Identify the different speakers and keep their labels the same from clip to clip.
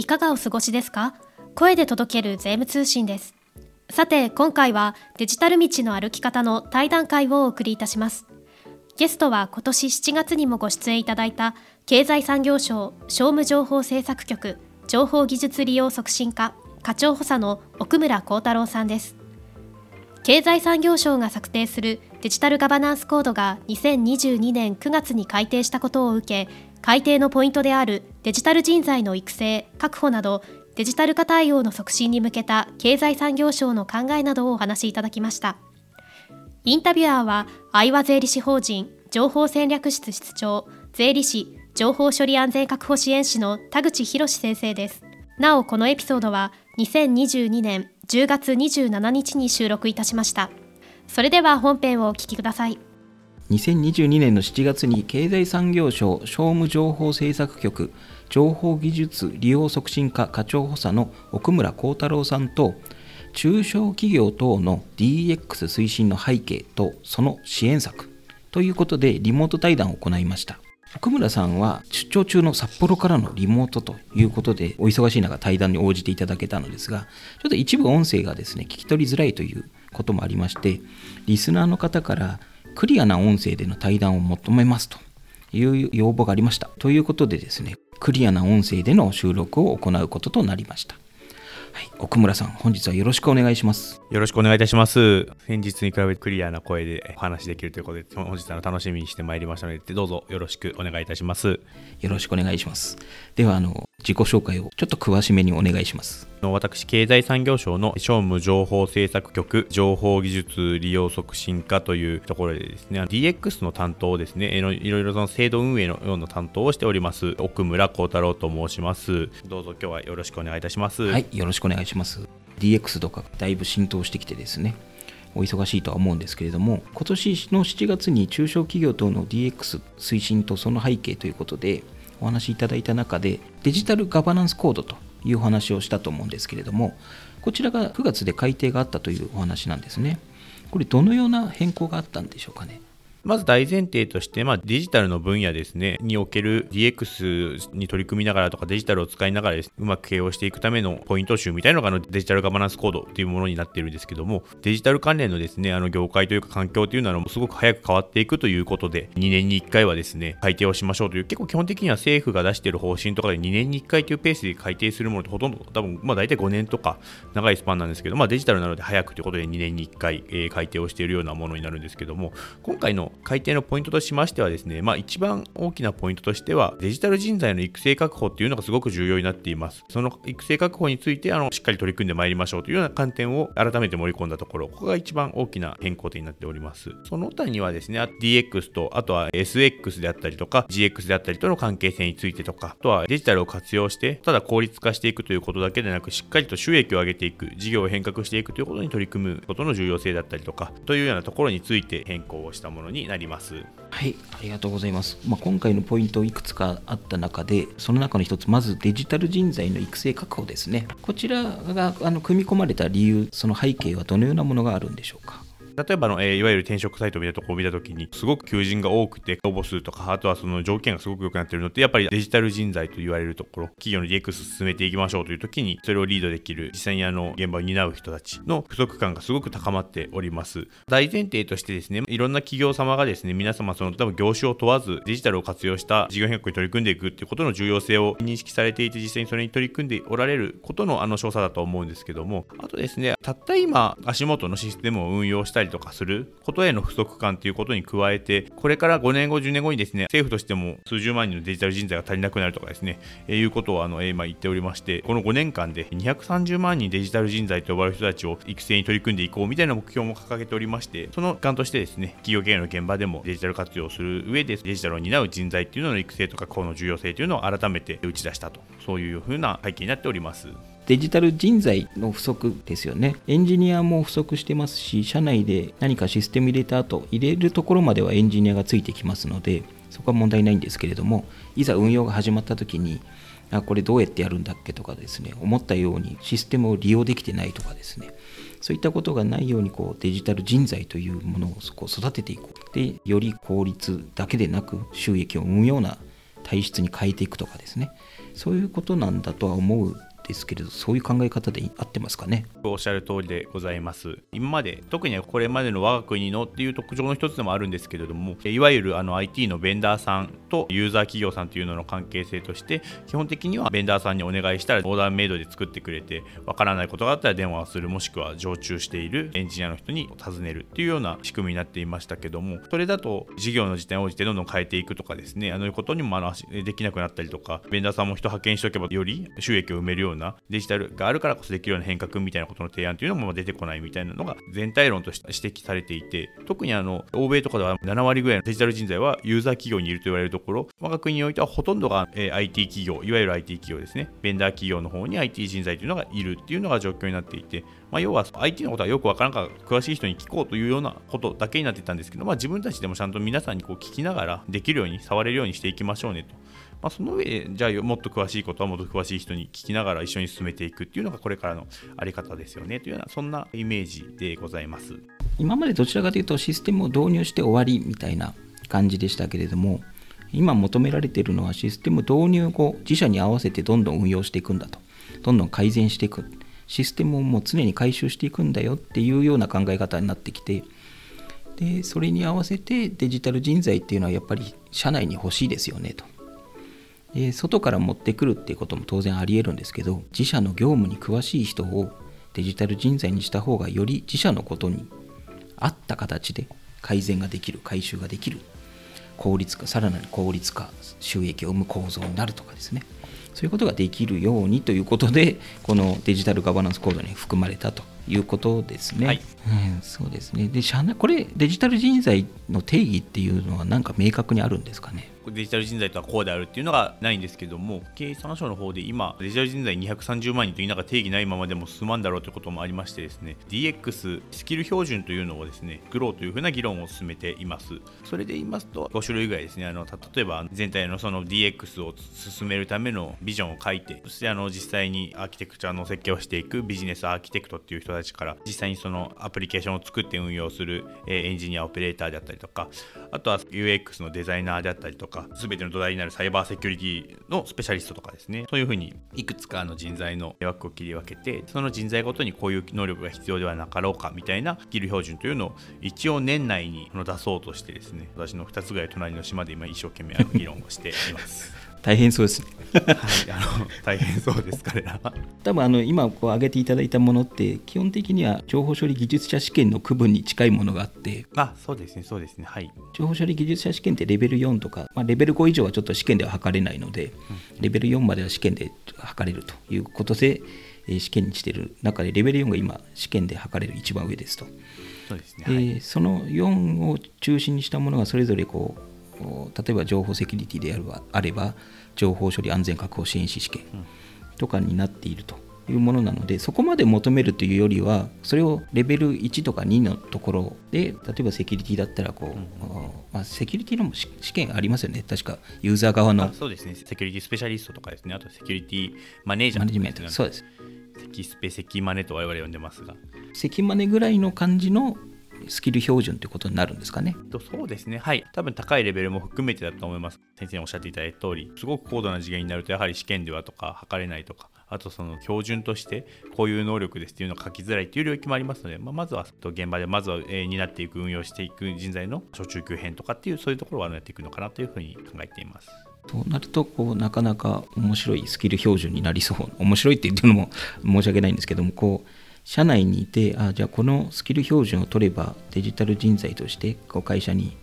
Speaker 1: いかがお過ごしですか？声で届ける税務通信です。さて今回はデジタル道の歩き方の対談会をお送りいたします。ゲストは今年7月にもご出演いただいた経済産業省商務情報政策局情報技術利用促進課課長補佐の奥村幸太郎さんです。経済産業省が策定するデジタルガバナンスコードが2022年9月に改定したことを受け改定のポイントであるデジタル人材の育成確保などデジタル化対応の促進に向けた経済産業省の考えなどをお話しいただきました。インタビュアーは愛和税理士法人情報戦略室室長税理士情報処理安全確保支援士の田口博先生です。なおこのエピソードは2022年10月27日に収録いたしました。それでは本編をお聞きください。
Speaker 2: 2022年の7月に経済産業省商務情報政策局情報技術利用促進課課長補佐の奥村幸太郎さんと中小企業等の DX 推進の背景とその支援策ということでリモート対談を行いました。奥村さんは出張中の札幌からのリモートということでお忙しい中対談に応じていただけたのですがちょっと一部音声がですね聞き取りづらいということもありましてリスナーの方からクリアな音声での対談を求めますという要望がありましたということでですねクリアな音声での収録を行うこととなりましたはい、奥村さん、本日はよろしくお願いします。
Speaker 3: よろしくお願いいたします。先日に比べてクリアな声でお話しできるということで、本日は楽しみにしてまいりましたので、どうぞよろしくお願いいたします。
Speaker 2: よろしくお願いします。では、あの、自己紹介をちょっと詳しめにお願いします。
Speaker 3: 私、経済産業省の商務情報政策局情報技術利用促進課というところでですね、DX の担当をですね、いろいろその制度運営のような担当をしております、奥村幸太郎と申します。どうぞ今日はよろしくお願いいたします。
Speaker 2: はい、よろしくお願いします。DX とかだいぶ浸透してきてですね、お忙しいとは思うんですけれども、今年の7月に中小企業等の DX 推進とその背景ということで、お話しいただいた中で、デジタルガバナンスコードというお話をしたと思うんですけれども、こちらが9月で改定があったというお話なんですね。これ、どのような変更があったんでしょうかね？
Speaker 3: まず大前提として、まあ、デジタルの分野ですね、における DX に取り組みながらとかデジタルを使いながらです、うまく経営をしていくためのポイント集みたいなのがデジタルガバナンスコードというものになっているんですけども、デジタル関連のですね、あの業界というか環境というのはすごく早く変わっていくということで、2年に1回はですね、改定をしましょうという、結構基本的には政府が出している方針とかで2年に1回というペースで改定するものってほとんど多分、まあ大体5年とか長いスパンなんですけど、まあデジタルなので早くということで2年に1回、えー、改定をしているようなものになるんですけども、今回の改定のポイントとしましてはですね、まあ、一番大きなポイントとしては、デジタル人材の育成確保っていうのがすごく重要になっています。その育成確保について、あの、しっかり取り組んでまいりましょうというような観点を改めて盛り込んだところ、ここが一番大きな変更点になっております。その他にはですね、DX と、あとは SX であったりとか、GX であったりとの関係性についてとか、あとはデジタルを活用して、ただ効率化していくということだけでなく、しっかりと収益を上げていく、事業を変革していくということに取り組むことの重要性だったりとか、というようなところについて変更をしたものにになります。
Speaker 2: はい、ありがとうございます。まあ、今回のポイントいくつかあった中で、その中の一つ、まずデジタル人材の育成確保ですね。こちらがあの組み込まれた理由、その背景はどのようなものがあるんでしょうか？
Speaker 3: 例えばの、えー、いわゆる転職サイトを見たとこを見たときに、すごく求人が多くて、応募数とか、あとはその条件がすごく良くなっているのって、やっぱりデジタル人材と言われるところ、企業の DX 進めていきましょうというときに、それをリードできる、実際にあの、現場を担う人たちの不足感がすごく高まっております。大前提としてですね、いろんな企業様がですね、皆様その多分業種を問わず、デジタルを活用した事業変革に取り組んでいくっていうことの重要性を認識されていて、実際にそれに取り組んでおられることのあの詳細だと思うんですけども、あとですね、たった今、足元のシステムを運用したりとかすることへの不足感ということに加えて、これから5年後、10年後にですね、政府としても数十万人のデジタル人材が足りなくなるとかですね、え、いうことをあの、今言っておりまして、この5年間で230万人デジタル人材と呼ばれる人たちを育成に取り組んでいこうみたいな目標も掲げておりまして、その一環としてですね、企業経営の現場でもデジタル活用する上で、デジタルを担う人材っていうのの育成とか、この重要性というのを改めて打ち出したと、そういうふうな背景になっております。
Speaker 2: デジタル人材の不足ですよね。エンジニアも不足してますし、社内で何かシステム入れた後、入れるところまではエンジニアがついてきますので、そこは問題ないんですけれども、いざ運用が始まった時に、あこれどうやってやるんだっけとかですね、思ったようにシステムを利用できてないとかですね、そういったことがないようにこうデジタル人材というものをこう育てていこう。で、より効率だけでなく収益を生むような体質に変えていくとかですねそういうことなんだとは思うですけれどそういう考え方で合ってますかね？
Speaker 3: おっしゃる通りでございます。今まで特にこれまでの我が国のっていう特徴の一つでもあるんですけれどもいわゆるあの IT のベンダーさんとユーザー企業さんというのの関係性として基本的にはベンダーさんにお願いしたらオーダーメイドで作ってくれてわからないことがあったら電話をする。もしくは常駐しているエンジニアの人に尋ねるっていうような仕組みになっていましたけどもそれだと事業の時点に応じてどんどん変えていくとかですねあのいうことにもあのできなくなったりとかベンダーさんも人派遣しておけばより収益を埋めるようななデジタルがあるからこそできるような変革みたいなことの提案というのも出てこないみたいなのが全体論として指摘されていて特にあの欧米とかでは7割ぐらいのデジタル人材はユーザー企業にいると言われるところ我が国においてはほとんどが、え IT 企業いわゆる IT 企業ですねベンダー企業の方に IT 人材というのがいるっていうのが状況になっていて、まあ、要は IT のことはよくわからんから詳しい人に聞こうというようなことだけになっていたんですけど、まあ、自分たちでもちゃんと皆さんにこう聞きながらできるように触れるようにしていきましょうねと。まあ、その上でじゃあもっと詳しいことはもっと詳しい人に聞きながら一緒に進めていくっていうのがこれからのあり方ですよねというようなそんなイメージでございます。
Speaker 2: 今までどちらかというとシステムを導入して終わりみたいな感じでしたけれども今求められているのはシステム導入後自社に合わせてどんどん運用していくんだとどんどん改善していくシステムをもう常に回収していくんだよっていうような考え方になってきてでそれに合わせてデジタル人材っていうのはやっぱり社内に欲しいですよねと。で外から持ってくるっていうことも当然ありえるんですけど自社の業務に詳しい人をデジタル人材にした方がより自社のことに合った形で改善ができる回収ができる効率化さらなる効率化収益を生む構造になるとかですね。そういうことができるようにということでこのデジタルガバナンスコードに含まれたということですね。はい。うん、そうですね。で社内これデジタル人材の定義っていうのは何か明確にあるんですかね？
Speaker 3: デジタル人材とはこうであるっていうのがないんですけども経産省の方で今デジタル人材230万人という中定義ないままでも進まんだろうということもありましてですね DX スキル標準というのをですね作ろうというふうな議論を進めています。それで言いますと5種類ぐらいですねあの例えば全体のその DX を進めるためのビジョンを書いてそしてあの実際にアーキテクチャの設計をしていくビジネスアーキテクトっていう人たちから実際にそのアプリケーションを作って運用するエンジニアオペレーターであったりとかあとは UX のデザイナーであったりとかか全ての土台になるサイバーセキュリティのスペシャリストとかですね。そういうふうにいくつかの人材の枠を切り分けてその人材ごとにこういう能力が必要ではなかろうかみたいなスキル標準というのを一応年内に出そうとしてですね私の2つぐらい隣の島で今一生懸命議論をしています。
Speaker 2: 大変そうですね。
Speaker 3: はい、あの大変そうです彼らは。
Speaker 2: 多分あの今こう挙げていただいたものって基本的には情報処理技術者試験の区分に近いものがあって
Speaker 3: あそうですねそうですねはい。
Speaker 2: 情報処理技術者試験ってレベル4とか、まあ、レベル5以上はちょっと試験では測れないので、レベル4までは試験で測れるということで試験にしている中でレベル4が今試験で測れる一番上ですと。
Speaker 3: そうですね、
Speaker 2: はい、その4を中心にしたものがそれぞれこう例えば情報セキュリティであればあれば情報処理安全確保支援士試験とかになっているというものなのでそこまで求めるというよりはそれをレベル1とか2のところで例えばセキュリティだったらこう、うん、まあ、セキュリティのも試験ありますよね。確かユーザー側の
Speaker 3: そうですね。セキュリティスペシャリストとかですね。あとセキュリティマネージャー、
Speaker 2: マネジメントそうです。
Speaker 3: セキスペセキマネと我々呼んでますが。
Speaker 2: セキマネぐらいの感じのスキル標準ということになるんですかね？
Speaker 3: そうですね、はい、多分高いレベルも含めてだと思います。先生におっしゃっていただいた通り、すごく高度な次元になると、やはり試験ではとか、測れないとか、あとその標準としてこういう能力ですっていうのを書きづらいっていう領域もありますので、まあ、まずは現場でまずは、えー、担っていく運用していく人材の小中級編とかっていうそういうところはやっていくのかなというふうに考えています。
Speaker 2: となるとこうなかなか面白いスキル標準になりそう面白いって言ってるのも申し訳ないんですけどもこう社内にいてあじゃあこのスキル標準を取ればデジタル人材としてこう会社に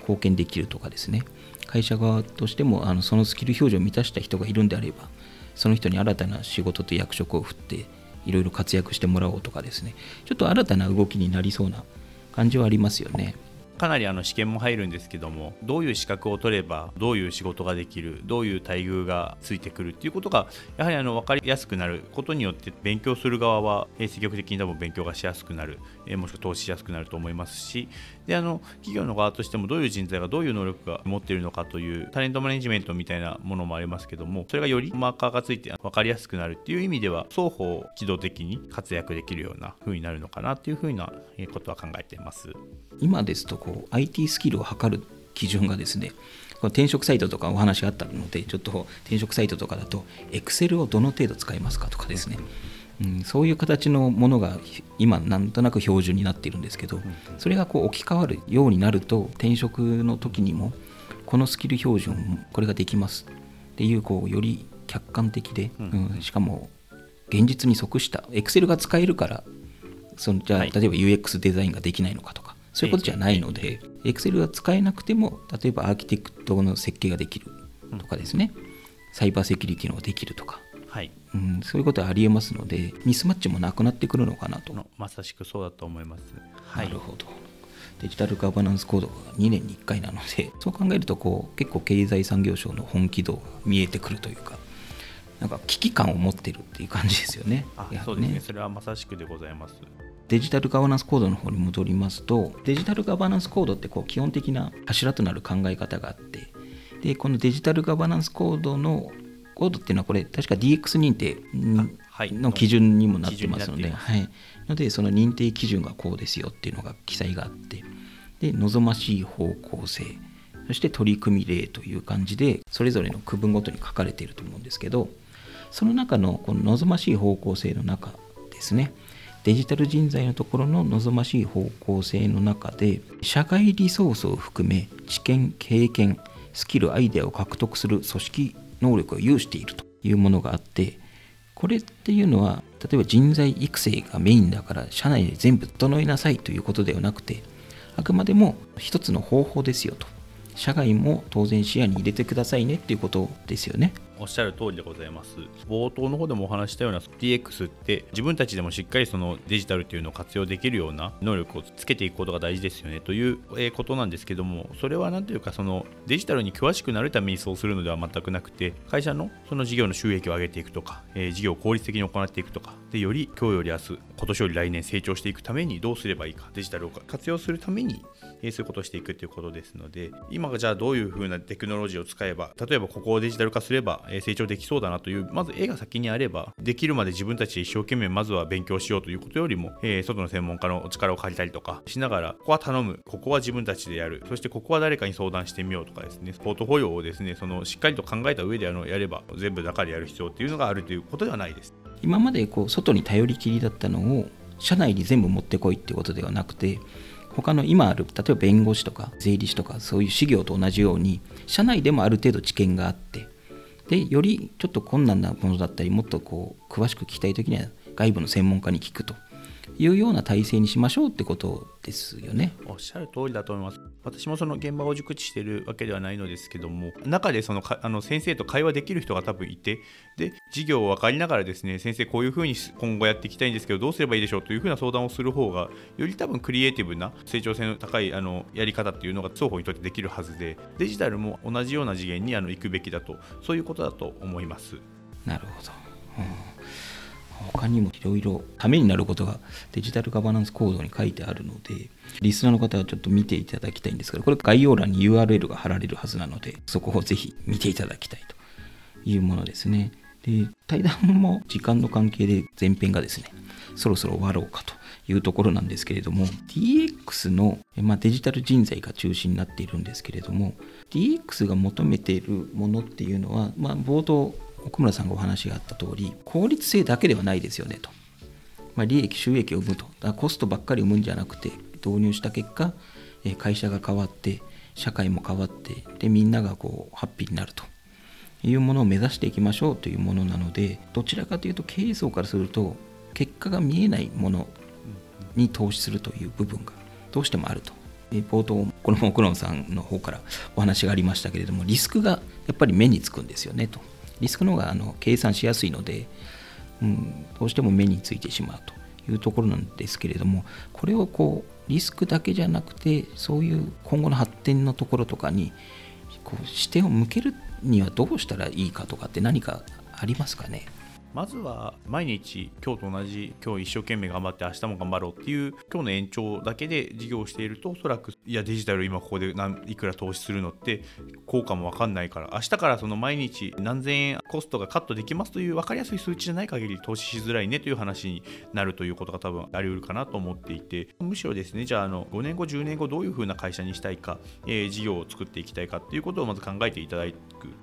Speaker 2: 貢献できるとかですね会社側としてもあのそのスキル標準を満たした人がいるんであればその人に新たな仕事と役職を振っていろいろ活躍してもらおうとかですねちょっと新たな動きになりそうな感じはありますよね。
Speaker 3: かなりあの試験も入るんですけどもどういう資格を取ればどういう仕事ができるどういう待遇がついてくるっていうことがやはりあの分かりやすくなることによって勉強する側は積極的に多分勉強がしやすくなるもしくは投資しやすくなると思いますしであの企業の側としてもどういう人材がどういう能力が持っているのかというタレントマネジメントみたいなものもありますけどもそれがよりマーカーがついて分かりやすくなるっていう意味では双方機動的に活躍できるような風になるのかなっていうふうなことは考えています
Speaker 2: 今ですとこう IT スキルを測る基準がですねこの転職サイトとかお話があったのでちょっと転職サイトとかだと Excel をどの程度使いますかとかですね、うん、そういう形のものが今なんとなく標準になっているんですけどそれがこう置き換わるようになると転職の時にもこのスキル標準これができますっていうこうより客観的で、うん、しかも現実に即した Excel が使えるからそのじゃあ、例えば UX デザインができないのかとかそういうことじゃないので、Excel が使えなくても例えばアーキテクトの設計ができるとかですね、サイバーセキュリティのができるとか、はい。うん、そういうことはありえますのでミスマッチもなくなってくるのかなと。
Speaker 3: まさしくそうだと思います、
Speaker 2: はい、なるほど。デジタルガバナンスコードが2年に1回なのでそう考えるとこう結構経済産業省の本気度が見えてくるというかなんか危機感を持ってるっていう感じですよね。
Speaker 3: あそうですね。それはまさしくでございます。
Speaker 2: デジタルガバナンスコードの方に戻りますとデジタルガバナンスコードってこう基本的な柱となる考え方があってでこのデジタルガバナンスコードのコードっていうのはこれ確か DX 認定の基準にもなってますので、はい、のでその認定基準がこうですよっていうのが記載があってで望ましい方向性そして取り組み例という感じでそれぞれの区分ごとに書かれていると思うんですけどその中のこの望ましい方向性の中ですね。デジタル人材のところの望ましい方向性の中で社外リソースを含め知見経験スキルアイデアを獲得する組織能力を有しているというものがあってこれっていうのは例えば人材育成がメインだから社内で全部整えなさいということではなくてあくまでも一つの方法ですよと社外も当然視野に入れてくださいねっていうことですよね。
Speaker 3: おっしゃる通りでございます。冒頭の方でもお話したような DX って自分たちでもしっかりそのデジタルっていうのを活用できるような能力をつけていくことが大事ですよねということなんですけども、それは何というかそのデジタルに詳しくなるためにそうするのでは全くなくて、会社のその事業の収益を上げていくとか、えー、事業を効率的に行っていくとか、でより今日より明日、今年より来年成長していくためにどうすればいいか、デジタルを活用するために、え、そういうことをしていくということですので、今がじゃあどういうふうなテクノロジーを使えば、例えばここをデジタル化すれば成長できそうだなという、まず絵が先にあれば、できるまで自分たちで一生懸命まずは勉強しようということよりも、えー、外の専門家のお力を借りたりとかしながら、ここは頼む、ここは自分たちでやる、そしてここは誰かに相談してみようとかですね、ポートフォリオをですね、そのしっかりと考えた上であのやれば、全部中でやる必要っていうのがあるということではないです。
Speaker 2: 今までこう外に頼りきりだったのを社内に全部持ってこいってことではなくて他の今ある例えば弁護士とか税理士とかそういう事業と同じように社内でもある程度知見があってでよりちょっと困難なものだったりもっとこう詳しく聞きたい時には外部の専門家に聞くと。いうような体制にしましょうってことですよね。
Speaker 3: おっしゃる通りだと思います。私もその現場を熟知しているわけではないのですけども、中でそのあの先生と会話できる人が多分いて、で、授業を分かりながらですね、先生こういうふうに今後やっていきたいんですけど、どうすればいいでしょうというふうな相談をする方が、より多分クリエイティブな成長性の高いあのやり方っていうのが双方にとってできるはずで、デジタルも同じような次元にあの行くべきだと、そういうことだと思います。
Speaker 2: なるほど。うん他にもいろいろためになることがデジタルガバナンスコードに書いてあるのでリスナーの方はちょっと見ていただきたいんですけどこれ概要欄に URL が貼られるはずなのでそこをぜひ見ていただきたいというものですね。で対談も時間の関係で前編がですねそろそろ終わろうかというところなんですけれども DX の、まあ、デジタル人材が中心になっているんですけれども DX が求めているものっていうのは、まあ、冒頭奥村さんがお話があった通り効率性だけではないですよねと、まあ、利益収益を生むと。だコストばっかり生むんじゃなくて導入した結果会社が変わって社会も変わってでみんながこうハッピーになると。いうものを目指していきましょうというものなのでどちらかというと経営層からすると結果が見えないものに投資するという部分がどうしてもあると。冒頭このモクロンさんの方からお話がありましたけれどもリスクがやっぱり目につくんですよねと。リスクの方があの計算しやすいので、うん、どうしても目についてしまうというところなんですけれどもこれをこうリスクだけじゃなくてそういう今後の発展のところとかにこう視点を向けるにはどうしたらいいかとかって何かありますかね？
Speaker 3: まずは毎日今日と同じ今日一生懸命頑張って明日も頑張ろうっていう今日の延長だけで事業をしているとおそらくいやデジタル今ここでいくら投資するのって効果も分かんないから明日からその毎日何千円コストがカットできますという分かりやすい数値じゃない限り投資しづらいねという話になるということが多分あり得るかなと思っていてむしろですねじゃああの5年後10年後どういうふうな会社にしたいか、えー、事業を作っていきたいかっていうことをまず考えていただく。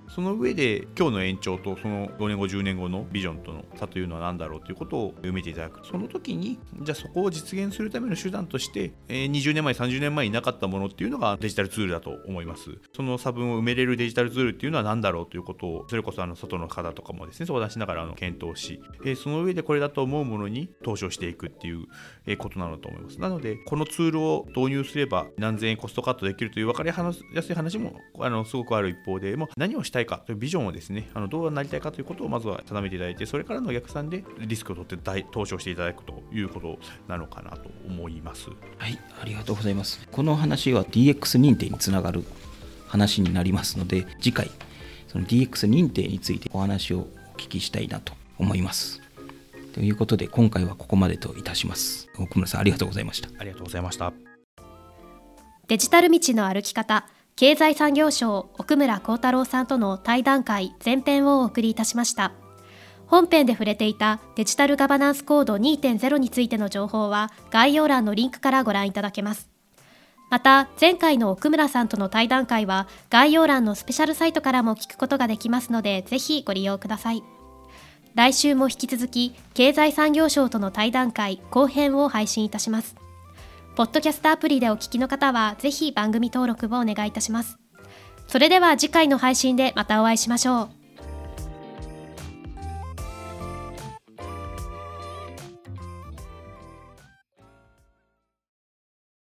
Speaker 3: その上で今日の延長とその5年後10年後のビジョンとの差というのは何だろうということを埋めていただく。その時にじゃあそこを実現するための手段として、えー、20年前30年前になかったものっていうのがデジタルツールだと思います。その差分を埋めれるデジタルツールっていうのは何だろうということをそれこそあの外の方とかもですね相談しながらあの検討し、えー、その上でこれだと思うものに投資をしていくっていうことなのだと思います。なのでこのツールを導入すれば何千円コストカットできるという分かりやすい話もあのすごくある一方でもう何をしたいかというビジョンをですねあのどうなりたいかということをまずは定めていただいてそれからのお客さんでリスクを取って大投資をしていただくということなのかなと思います。
Speaker 2: はいありがとうございます。この話は DX 認定につながる話になりますので次回その DX 認定についてお話をお聞きしたいなと思います。ということで今回はここまでといたします。奥村さんありがとうございました。
Speaker 3: ありがとうございました。
Speaker 1: デジタル道の歩き方経済産業省奥村幸太郎さんとの対談会前編をお送りいたしました本編で触れていたデジタルガバナンスコード2.0についての情報は概要欄のリンクからご覧いただけます。また前回の奥村さんとの対談会は概要欄のスペシャルサイトからも聞くことができますのでぜひご利用ください。来週も引き続き経済産業省との対談会後編を配信いたします。ポッドキャストアプリでお聞きの方はぜひ番組登録をお願いいたします。それでは次回の配信でまたお会いしましょう。